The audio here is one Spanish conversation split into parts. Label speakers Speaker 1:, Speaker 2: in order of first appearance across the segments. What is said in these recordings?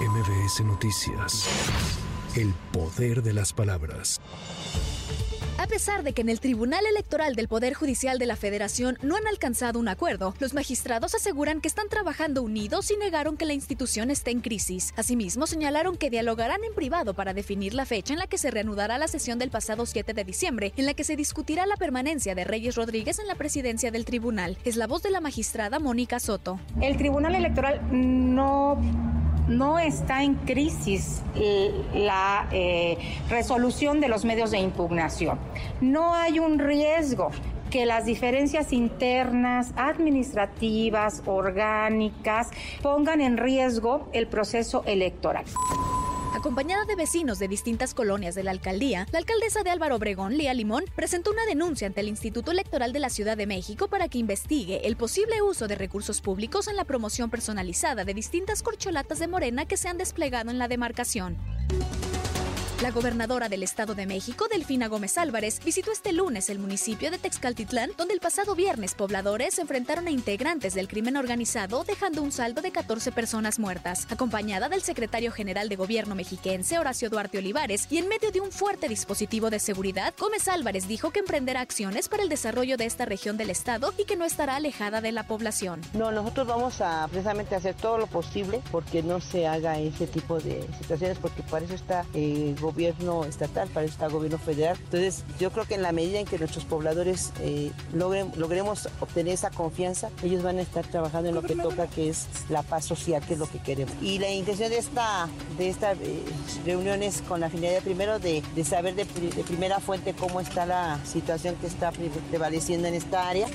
Speaker 1: MBS Noticias. El poder de las palabras.
Speaker 2: A pesar de que en el Tribunal Electoral del Poder Judicial de la Federación no han alcanzado un acuerdo, los magistrados aseguran que están trabajando unidos y negaron que la institución esté en crisis. Asimismo, señalaron que dialogarán en privado para definir la fecha en la que se reanudará la sesión del pasado 7 de diciembre, en la que se discutirá la permanencia de Reyes Rodríguez en la presidencia del tribunal. Es la voz de la magistrada Mónica Soto.
Speaker 3: El Tribunal Electoral no no está en crisis la eh, resolución de los medios de impugnación. No hay un riesgo que las diferencias internas, administrativas, orgánicas, pongan en riesgo el proceso electoral.
Speaker 2: Acompañada de vecinos de distintas colonias de la alcaldía, la alcaldesa de Álvaro Obregón, Lía Limón, presentó una denuncia ante el Instituto Electoral de la Ciudad de México para que investigue el posible uso de recursos públicos en la promoción personalizada de distintas corcholatas de Morena que se han desplegado en la demarcación. La gobernadora del Estado de México, Delfina Gómez Álvarez, visitó este lunes el municipio de Texcaltitlán, donde el pasado viernes pobladores se enfrentaron a integrantes del crimen organizado, dejando un saldo de 14 personas muertas. Acompañada del secretario general de gobierno mexiquense, Horacio Duarte Olivares, y en medio de un fuerte dispositivo de seguridad, Gómez Álvarez dijo que emprenderá acciones para el desarrollo de esta región del Estado y que no estará alejada de la población.
Speaker 4: No, nosotros vamos a precisamente hacer todo lo posible porque no se haga ese tipo de situaciones, porque para eso está eh, gobierno estatal, para este gobierno federal. Entonces, yo creo que en la medida en que nuestros pobladores eh, logren, logremos obtener esa confianza, ellos van a estar trabajando en lo que toca, que es la paz social, que es lo que queremos. Y la intención de esta, de esta eh, reunión es con la finalidad primero de, de saber de, de primera fuente cómo está la situación que está prevaleciendo en esta área.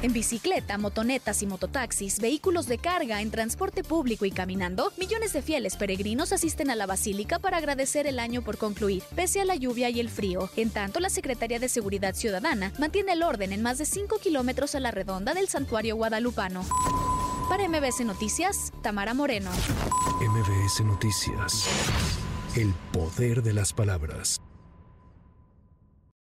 Speaker 2: En bicicleta, motonetas y mototaxis, vehículos de carga, en transporte público y caminando, millones de fieles peregrinos asisten a la basílica para agradecer el año por concluir, pese a la lluvia y el frío. En tanto, la Secretaría de Seguridad Ciudadana mantiene el orden en más de 5 kilómetros a la redonda del santuario guadalupano. Para MBS Noticias, Tamara Moreno.
Speaker 1: MBS Noticias. El poder de las palabras.